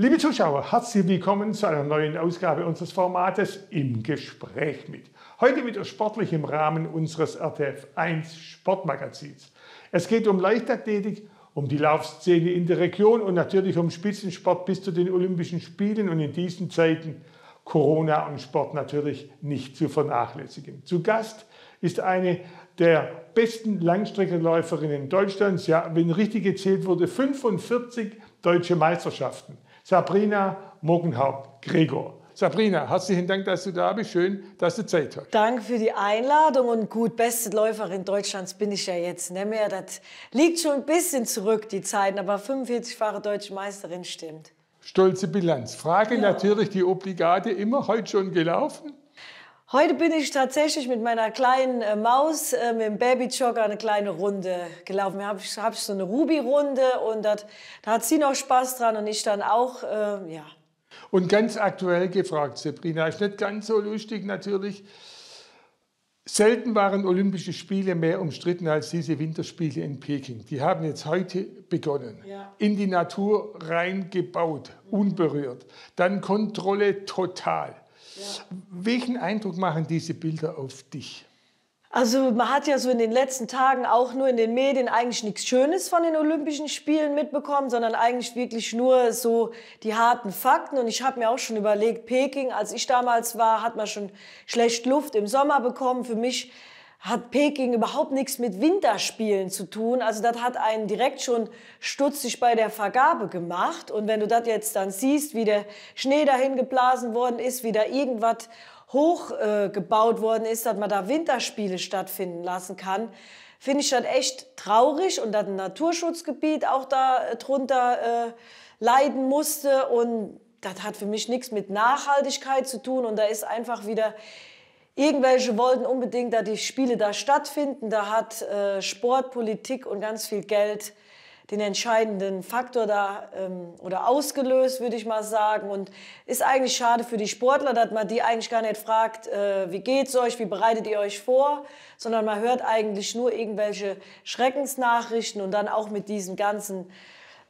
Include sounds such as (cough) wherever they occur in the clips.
Liebe Zuschauer, herzlich willkommen zu einer neuen Ausgabe unseres Formates Im Gespräch mit. Heute wieder sportlich im Rahmen unseres RTF 1 Sportmagazins. Es geht um Leichtathletik, um die Laufszene in der Region und natürlich um Spitzensport bis zu den Olympischen Spielen und in diesen Zeiten Corona und Sport natürlich nicht zu vernachlässigen. Zu Gast ist eine der besten Langstreckenläuferinnen Deutschlands. Ja, wenn richtig gezählt wurde, 45 deutsche Meisterschaften. Sabrina Mogenhaupt-Gregor. Sabrina, herzlichen Dank, dass du da bist. Schön, dass du Zeit hast. Danke für die Einladung und gut, beste Läuferin Deutschlands bin ich ja jetzt nicht mehr. Das liegt schon ein bisschen zurück, die Zeiten, aber 45-fache deutsche Meisterin stimmt. Stolze Bilanz. Frage ja. natürlich die obligate immer, heute schon gelaufen? Heute bin ich tatsächlich mit meiner kleinen äh, Maus äh, mit dem Babyjogger eine kleine Runde gelaufen. Wir haben hab so eine Ruby-Runde und dat, da hat sie noch Spaß dran und ich dann auch, äh, ja. Und ganz aktuell gefragt, Sabrina, ist nicht ganz so lustig natürlich. Selten waren Olympische Spiele mehr umstritten als diese Winterspiele in Peking. Die haben jetzt heute begonnen. Ja. In die Natur reingebaut, unberührt. Dann Kontrolle total. Welchen Eindruck machen diese Bilder auf dich? Also man hat ja so in den letzten Tagen auch nur in den Medien eigentlich nichts Schönes von den Olympischen Spielen mitbekommen, sondern eigentlich wirklich nur so die harten Fakten. Und ich habe mir auch schon überlegt, Peking, als ich damals war, hat man schon schlecht Luft im Sommer bekommen. Für mich hat Peking überhaupt nichts mit Winterspielen zu tun. Also das hat einen direkt schon stutzig bei der Vergabe gemacht. Und wenn du das jetzt dann siehst, wie der Schnee dahin geblasen worden ist, wie da irgendwas hochgebaut äh, worden ist, dass man da Winterspiele stattfinden lassen kann, finde ich das echt traurig und dass ein Naturschutzgebiet auch da äh, drunter äh, leiden musste. Und das hat für mich nichts mit Nachhaltigkeit zu tun. Und da ist einfach wieder Irgendwelche wollten unbedingt, dass die Spiele da stattfinden. Da hat äh, Sport, Politik und ganz viel Geld den entscheidenden Faktor da ähm, oder ausgelöst, würde ich mal sagen. Und ist eigentlich schade für die Sportler, dass man die eigentlich gar nicht fragt, äh, wie geht's euch, wie bereitet ihr euch vor, sondern man hört eigentlich nur irgendwelche Schreckensnachrichten und dann auch mit diesen ganzen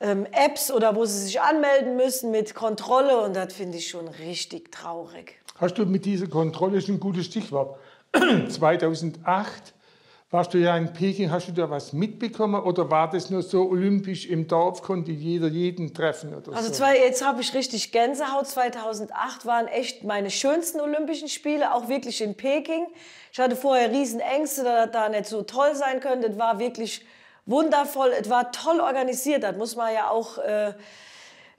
ähm, Apps oder wo sie sich anmelden müssen mit Kontrolle und das finde ich schon richtig traurig. Hast du mit dieser Kontrolle, das ist ein gutes Stichwort, (clears throat) 2008 warst du ja in Peking, hast du da was mitbekommen oder war das nur so olympisch im Dorf, konnte jeder jeden treffen oder Also so? zwei, jetzt habe ich richtig Gänsehaut. 2008 waren echt meine schönsten Olympischen Spiele, auch wirklich in Peking. Ich hatte vorher riesen Ängste, dass das da nicht so toll sein könnte. Es war wirklich wundervoll, es war toll organisiert, das muss man ja auch... Äh,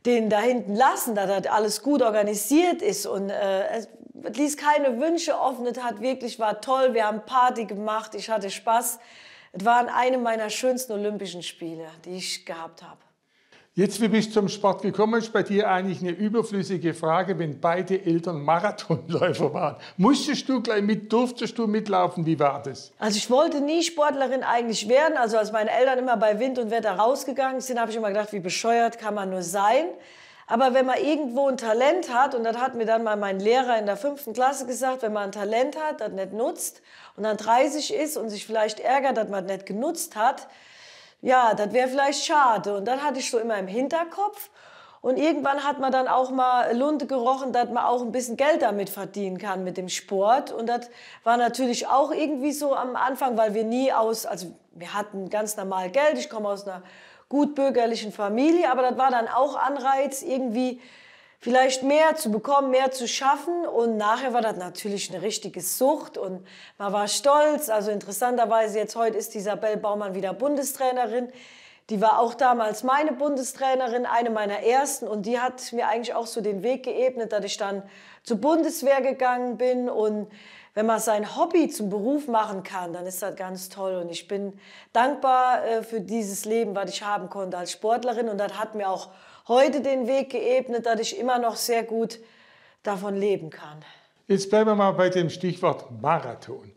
den da hinten lassen, dass das alles gut organisiert ist und äh, es ließ keine Wünsche offen. Es hat wirklich war toll. Wir haben Party gemacht. Ich hatte Spaß. Es waren eine meiner schönsten Olympischen Spiele, die ich gehabt habe. Jetzt, wie bist du zum Sport gekommen, ist bei dir eigentlich eine überflüssige Frage, wenn beide Eltern Marathonläufer waren. Musstest du gleich mit, durftest du mitlaufen? Wie war das? Also ich wollte nie Sportlerin eigentlich werden. Also als meine Eltern immer bei Wind und Wetter rausgegangen sind, habe ich immer gedacht, wie bescheuert kann man nur sein. Aber wenn man irgendwo ein Talent hat, und das hat mir dann mal mein Lehrer in der fünften Klasse gesagt, wenn man ein Talent hat, das nicht nutzt und dann 30 ist und sich vielleicht ärgert, dass man das nicht genutzt hat, ja, das wäre vielleicht schade. Und dann hatte ich so immer im Hinterkopf. Und irgendwann hat man dann auch mal Lunte gerochen, dass man auch ein bisschen Geld damit verdienen kann mit dem Sport. Und das war natürlich auch irgendwie so am Anfang, weil wir nie aus, also wir hatten ganz normal Geld. Ich komme aus einer gut bürgerlichen Familie, aber das war dann auch Anreiz, irgendwie vielleicht mehr zu bekommen, mehr zu schaffen. Und nachher war das natürlich eine richtige Sucht und man war stolz. Also interessanterweise jetzt heute ist Isabel Baumann wieder Bundestrainerin. Die war auch damals meine Bundestrainerin, eine meiner ersten. Und die hat mir eigentlich auch so den Weg geebnet, dass ich dann zur Bundeswehr gegangen bin. Und wenn man sein Hobby zum Beruf machen kann, dann ist das ganz toll. Und ich bin dankbar äh, für dieses Leben, was ich haben konnte als Sportlerin. Und das hat mir auch heute den Weg geebnet, dass ich immer noch sehr gut davon leben kann. Jetzt bleiben wir mal bei dem Stichwort Marathon.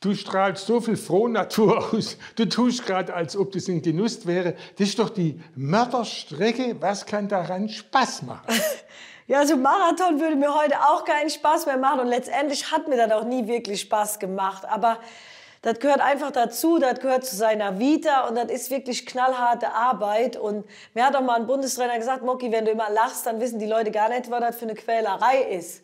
Du strahlst so viel Frohnatur (laughs) aus. Du tust gerade, als ob das ein Genuss wäre. Das ist doch die Mörderstrecke. Was kann daran Spaß machen? (laughs) ja, so Marathon würde mir heute auch keinen Spaß mehr machen. Und letztendlich hat mir das auch nie wirklich Spaß gemacht. Aber das gehört einfach dazu, das gehört zu seiner Vita und das ist wirklich knallharte Arbeit. Und mir hat auch mal ein Bundestrainer gesagt, Moki, wenn du immer lachst, dann wissen die Leute gar nicht, was das für eine Quälerei ist.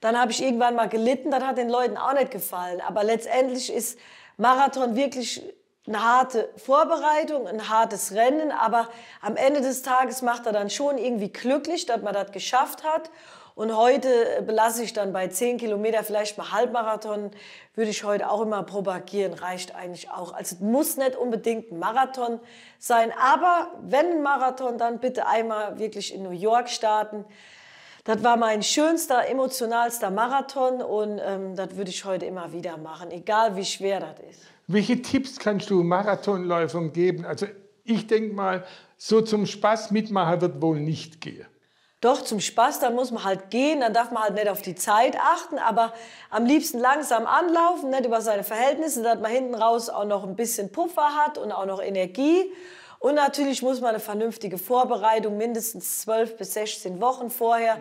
Dann habe ich irgendwann mal gelitten, das hat den Leuten auch nicht gefallen. Aber letztendlich ist Marathon wirklich eine harte Vorbereitung, ein hartes Rennen, aber am Ende des Tages macht er dann schon irgendwie glücklich, dass man das geschafft hat. Und heute belasse ich dann bei 10 Kilometer, vielleicht mal Halbmarathon, würde ich heute auch immer propagieren, reicht eigentlich auch. Also muss nicht unbedingt ein Marathon sein, aber wenn ein Marathon, dann bitte einmal wirklich in New York starten. Das war mein schönster, emotionalster Marathon und ähm, das würde ich heute immer wieder machen, egal wie schwer das ist. Welche Tipps kannst du Marathonläufern geben? Also ich denke mal, so zum Spaß mitmachen wird wohl nicht gehen. Doch, zum Spaß, dann muss man halt gehen, dann darf man halt nicht auf die Zeit achten, aber am liebsten langsam anlaufen, nicht über seine Verhältnisse, dass man hinten raus auch noch ein bisschen Puffer hat und auch noch Energie. Und natürlich muss man eine vernünftige Vorbereitung, mindestens 12 bis 16 Wochen vorher.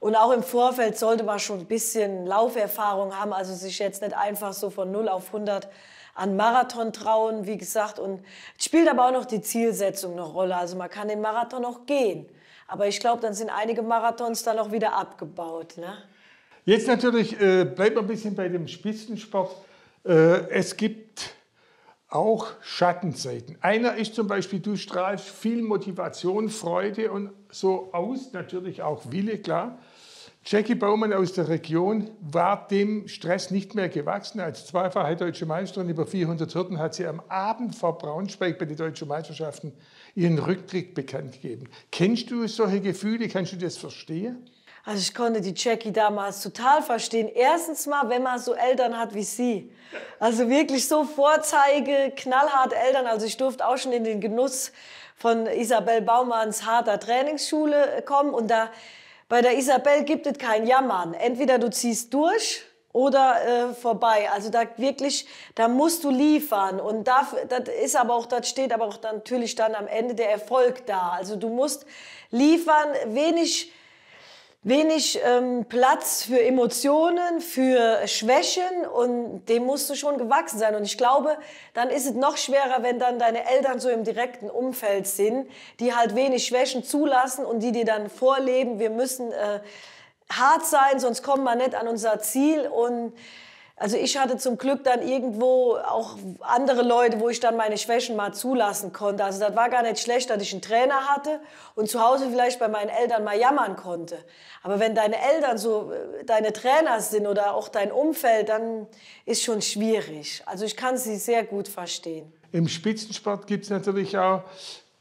Und auch im Vorfeld sollte man schon ein bisschen Lauferfahrung haben, also sich jetzt nicht einfach so von 0 auf 100 an Marathon trauen, wie gesagt. Und spielt aber auch noch die Zielsetzung eine Rolle. Also man kann den Marathon auch gehen. Aber ich glaube, dann sind einige Marathons dann auch wieder abgebaut. Ne? Jetzt natürlich äh, bleibt ein bisschen bei dem Spitzensport. Äh, es gibt auch Schattenseiten. Einer ist zum Beispiel, du strahlst viel Motivation, Freude und so aus, natürlich auch Wille, klar. Jackie Baumann aus der Region war dem Stress nicht mehr gewachsen. Als zweifache deutsche Meisterin über 400 Hürden hat sie am Abend vor Braunschweig bei den deutschen Meisterschaften ihren Rücktritt bekannt gegeben. Kennst du solche Gefühle? Kannst du das verstehen? Also ich konnte die Jackie damals total verstehen. Erstens mal, wenn man so Eltern hat wie sie. Also wirklich so Vorzeige, knallhart Eltern. Also ich durfte auch schon in den Genuss von Isabel Baumanns harter Trainingsschule kommen. Und da bei der Isabel gibt es kein Jammern. Entweder du ziehst durch oder äh, vorbei. Also da wirklich, da musst du liefern und da, das ist aber auch, das steht aber auch natürlich dann am Ende der Erfolg da. Also du musst liefern, wenig wenig ähm, Platz für Emotionen, für Schwächen und dem musst du schon gewachsen sein. Und ich glaube, dann ist es noch schwerer, wenn dann deine Eltern so im direkten Umfeld sind, die halt wenig Schwächen zulassen und die dir dann vorleben, wir müssen äh, hart sein, sonst kommen wir nicht an unser Ziel und also ich hatte zum Glück dann irgendwo auch andere Leute, wo ich dann meine Schwächen mal zulassen konnte. Also das war gar nicht schlecht, dass ich einen Trainer hatte und zu Hause vielleicht bei meinen Eltern mal jammern konnte. Aber wenn deine Eltern so äh, deine Trainer sind oder auch dein Umfeld, dann ist schon schwierig. Also ich kann sie sehr gut verstehen. Im Spitzensport gibt es natürlich auch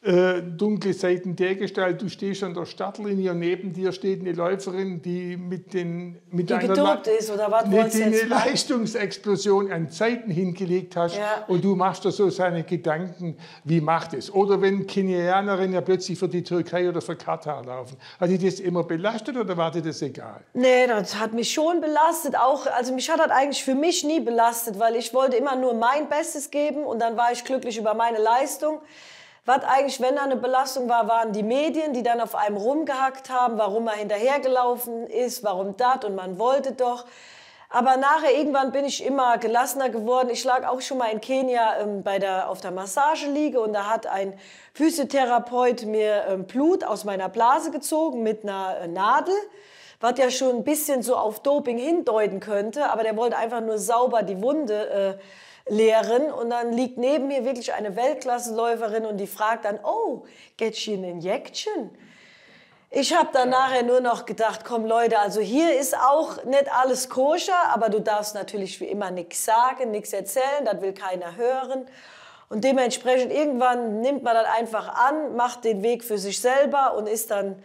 äh, dunkle Seiten dergestalt, du stehst an der Startlinie und neben dir steht eine Läuferin, die mit, den, mit die einer ist, oder was die eine Leistungsexplosion an Zeiten hingelegt hast ja. und du machst dir so seine Gedanken, wie macht es? Oder wenn Kenianerinnen ja plötzlich für die Türkei oder für Katar laufen. Hat dich das immer belastet oder war dir das egal? Nee, das hat mich schon belastet. Auch, also mich hat das eigentlich für mich nie belastet, weil ich wollte immer nur mein Bestes geben und dann war ich glücklich über meine Leistung. Was eigentlich, wenn da eine Belastung war, waren die Medien, die dann auf einem rumgehackt haben, warum er hinterhergelaufen ist, warum das und man wollte doch. Aber nachher irgendwann bin ich immer gelassener geworden. Ich lag auch schon mal in Kenia ähm, bei der, auf der Massageliege und da hat ein Physiotherapeut mir ähm, Blut aus meiner Blase gezogen mit einer äh, Nadel, was ja schon ein bisschen so auf Doping hindeuten könnte. Aber der wollte einfach nur sauber die Wunde äh, lehren und dann liegt neben mir wirklich eine Weltklasseläuferin und die fragt dann, oh, get she an injection? Ich habe dann nachher nur noch gedacht, komm Leute, also hier ist auch nicht alles koscher, aber du darfst natürlich wie immer nichts sagen, nichts erzählen, das will keiner hören. Und dementsprechend irgendwann nimmt man das einfach an, macht den Weg für sich selber und ist dann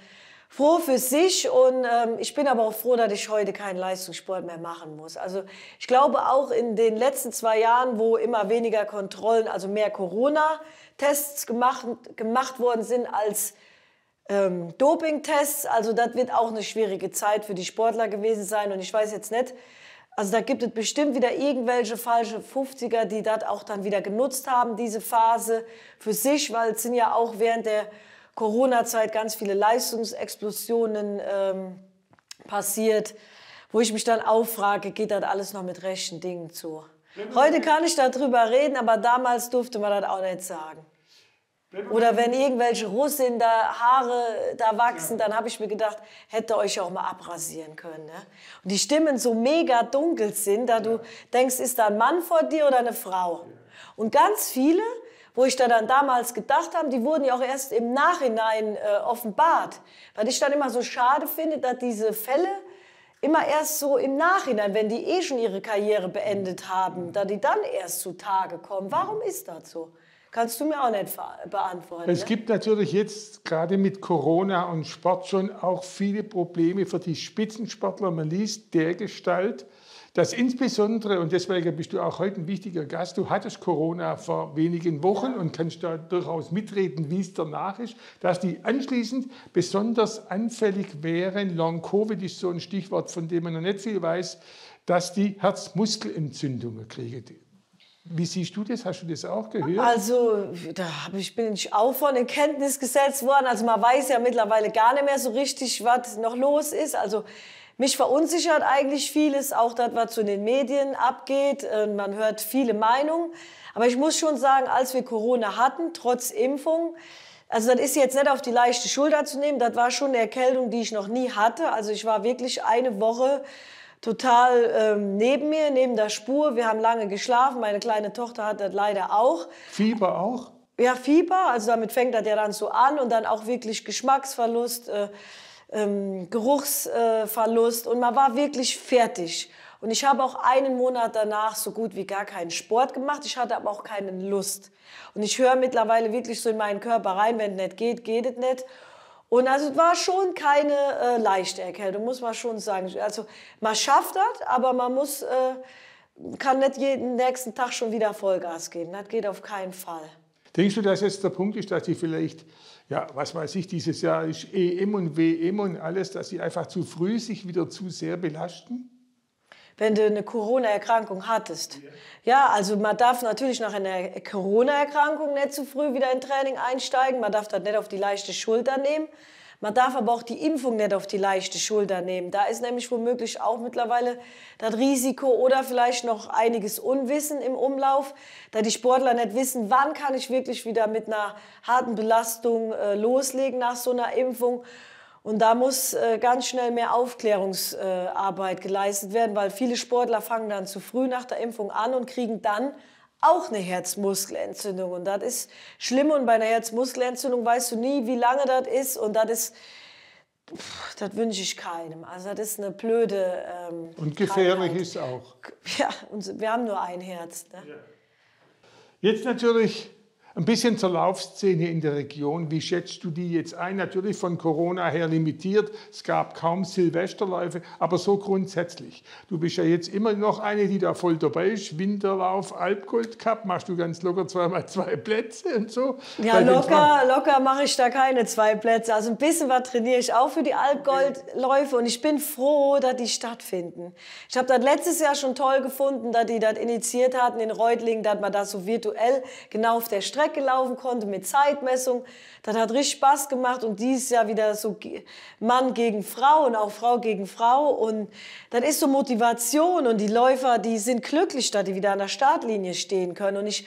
froh für sich und ähm, ich bin aber auch froh, dass ich heute keinen Leistungssport mehr machen muss. Also ich glaube auch in den letzten zwei Jahren, wo immer weniger Kontrollen, also mehr Corona-Tests gemacht, gemacht worden sind als ähm, Doping-Tests, also das wird auch eine schwierige Zeit für die Sportler gewesen sein und ich weiß jetzt nicht, also da gibt es bestimmt wieder irgendwelche falsche 50er, die das auch dann wieder genutzt haben, diese Phase für sich, weil es sind ja auch während der Corona-Zeit ganz viele Leistungsexplosionen ähm, passiert, wo ich mich dann auffrage, geht das alles noch mit rechten Dingen zu? Heute kann ich darüber reden, aber damals durfte man das auch nicht sagen. Oder wenn irgendwelche Russen da Haare da wachsen, dann habe ich mir gedacht, hätte euch auch mal abrasieren können. Ne? Und die Stimmen so mega dunkel sind, da du denkst, ist da ein Mann vor dir oder eine Frau? Und ganz viele, wo ich da dann damals gedacht habe, die wurden ja auch erst im Nachhinein äh, offenbart. Weil ich dann immer so schade finde, dass diese Fälle immer erst so im Nachhinein, wenn die eh schon ihre Karriere beendet haben, da die dann erst zutage kommen. Warum ist das so? Kannst du mir auch nicht beantworten. Es ne? gibt natürlich jetzt gerade mit Corona und Sport schon auch viele Probleme für die Spitzensportler. Man liest der Gestalt, dass insbesondere, und deswegen bist du auch heute ein wichtiger Gast, du hattest Corona vor wenigen Wochen und kannst da durchaus mitreden, wie es danach ist, dass die anschließend besonders anfällig wären. Long Covid ist so ein Stichwort, von dem man noch nicht viel weiß, dass die Herzmuskelentzündungen kriegen. Wie siehst du das? Hast du das auch gehört? Also, da ich, bin ich auch von in Kenntnis gesetzt worden. Also, man weiß ja mittlerweile gar nicht mehr so richtig, was noch los ist. Also, mich verunsichert eigentlich vieles, auch das, was zu den Medien abgeht. Äh, man hört viele Meinungen. Aber ich muss schon sagen, als wir Corona hatten, trotz Impfung, also das ist jetzt nicht auf die leichte Schulter zu nehmen, das war schon eine Erkältung, die ich noch nie hatte. Also ich war wirklich eine Woche total ähm, neben mir, neben der Spur. Wir haben lange geschlafen. Meine kleine Tochter hat das leider auch. Fieber auch? Ja, Fieber. Also damit fängt das ja dann so an und dann auch wirklich Geschmacksverlust, äh, ähm, Geruchsverlust und man war wirklich fertig. Und ich habe auch einen Monat danach so gut wie gar keinen Sport gemacht. Ich hatte aber auch keine Lust. Und ich höre mittlerweile wirklich so in meinen Körper rein, wenn es nicht geht, geht es nicht. Und also es war schon keine äh, leichte Erkältung, muss man schon sagen. Also man schafft das, aber man muss, äh, kann nicht jeden nächsten Tag schon wieder Vollgas geben. Das geht auf keinen Fall. Denkst du, dass jetzt der Punkt ist, dass die vielleicht, ja, was weiß ich, dieses Jahr ist EM und WM und alles, dass sie einfach zu früh sich wieder zu sehr belasten? wenn du eine Corona-Erkrankung hattest. Ja. also man darf natürlich nach einer Corona-Erkrankung nicht zu früh wieder in Training einsteigen. Man darf das nicht auf die leichte Schulter nehmen. Man darf aber auch die Impfung nicht auf die leichte Schulter nehmen. Da ist nämlich womöglich auch mittlerweile das Risiko oder vielleicht noch einiges Unwissen im Umlauf, da die Sportler nicht wissen, wann kann ich wirklich wieder mit einer harten Belastung äh, loslegen nach so einer Impfung. Und da muss äh, ganz schnell mehr Aufklärungsarbeit äh, geleistet werden, weil viele Sportler fangen dann zu früh nach der Impfung an und kriegen dann auch eine Herzmuskelentzündung. Und das ist schlimm. Und bei einer Herzmuskelentzündung weißt du nie, wie lange das ist. Und das ist, pff, das wünsche ich keinem. Also das ist eine blöde. Ähm, und gefährlich Krankheit. ist auch. Ja, und wir haben nur ein Herz. Ne? Ja. Jetzt natürlich ein bisschen zur Laufszene in der Region. Wie schätzt du die jetzt ein? Natürlich von Corona her limitiert. Es gab kaum Silvesterläufe, aber so grundsätzlich. Du bist ja jetzt immer noch eine, die da voll dabei ist. Winterlauf, Alpgold Cup, machst du ganz locker zweimal zwei Plätze und so. Ja, locker, locker mache ich da keine zwei Plätze. Also ein bisschen was trainiere ich auch für die Alpgoldläufe und ich bin froh, dass die stattfinden. Ich habe das letztes Jahr schon toll gefunden, dass die das initiiert hatten in Reutlingen, dass man das so virtuell genau auf der Strecke Strecke laufen konnte mit Zeitmessung. Das hat richtig Spaß gemacht und dieses Jahr wieder so Mann gegen Frau und auch Frau gegen Frau und das ist so Motivation und die Läufer, die sind glücklich, dass die wieder an der Startlinie stehen können und ich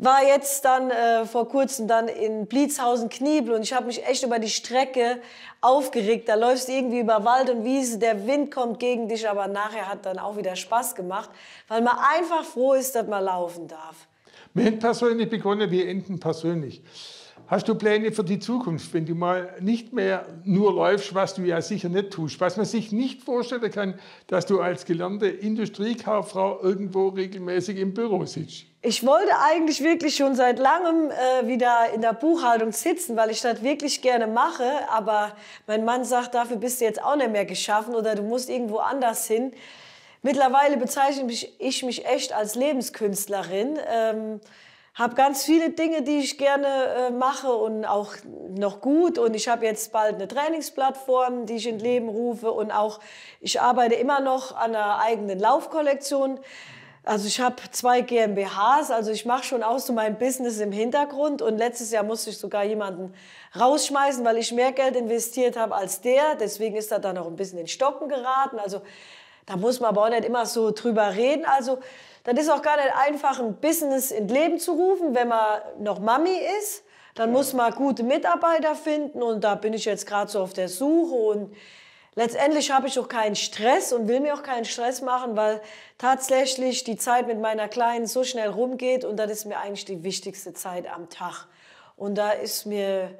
war jetzt dann äh, vor kurzem dann in Blitzhausen Kniebel und ich habe mich echt über die Strecke aufgeregt. Da läufst du irgendwie über Wald und Wiese, der Wind kommt gegen dich, aber nachher hat dann auch wieder Spaß gemacht, weil man einfach froh ist, dass man laufen darf. Haben persönlich begonnen, wir enden persönlich. Hast du Pläne für die Zukunft, wenn du mal nicht mehr nur läufst, was du ja sicher nicht tust? Was man sich nicht vorstellen kann, dass du als gelernte Industriekauffrau irgendwo regelmäßig im Büro sitzt. Ich wollte eigentlich wirklich schon seit langem äh, wieder in der Buchhaltung sitzen, weil ich das wirklich gerne mache. Aber mein Mann sagt, dafür bist du jetzt auch nicht mehr geschaffen oder du musst irgendwo anders hin. Mittlerweile bezeichne mich, ich mich echt als Lebenskünstlerin. Ähm, habe ganz viele Dinge, die ich gerne äh, mache und auch noch gut. Und ich habe jetzt bald eine Trainingsplattform, die ich in Leben rufe. Und auch ich arbeite immer noch an einer eigenen Laufkollektion. Also ich habe zwei GmbHs, also ich mache schon auch so mein Business im Hintergrund. Und letztes Jahr musste ich sogar jemanden rausschmeißen, weil ich mehr Geld investiert habe als der. Deswegen ist er dann noch ein bisschen in Stocken geraten. Also da muss man aber auch nicht immer so drüber reden. Also das ist auch gar nicht einfach, ein Business in Leben zu rufen, wenn man noch Mami ist. Dann muss man gute Mitarbeiter finden und da bin ich jetzt gerade so auf der Suche und letztendlich habe ich auch keinen Stress und will mir auch keinen Stress machen, weil tatsächlich die Zeit mit meiner Kleinen so schnell rumgeht und das ist mir eigentlich die wichtigste Zeit am Tag. Und da ist mir,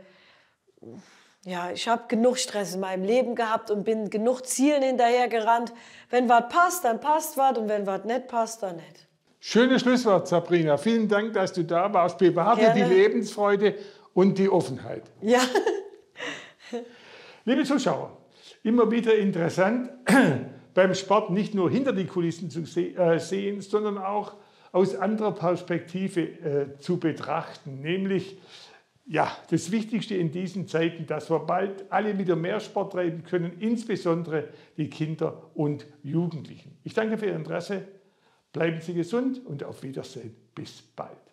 ja, ich habe genug Stress in meinem Leben gehabt und bin genug Zielen hinterhergerannt. Wenn was passt, dann passt was und wenn was nicht passt, dann nicht. Schönes Schlusswort, Sabrina. Vielen Dank, dass du da warst. Bewahre Gerne. die Lebensfreude und die Offenheit. Ja. Liebe Zuschauer, immer wieder interessant, (clears throat) beim Sport nicht nur hinter die Kulissen zu äh, sehen, sondern auch aus anderer Perspektive äh, zu betrachten, nämlich ja, das Wichtigste in diesen Zeiten, dass wir bald alle wieder mehr Sport treiben können, insbesondere die Kinder und Jugendlichen. Ich danke für Ihr Interesse, bleiben Sie gesund und auf Wiedersehen. Bis bald.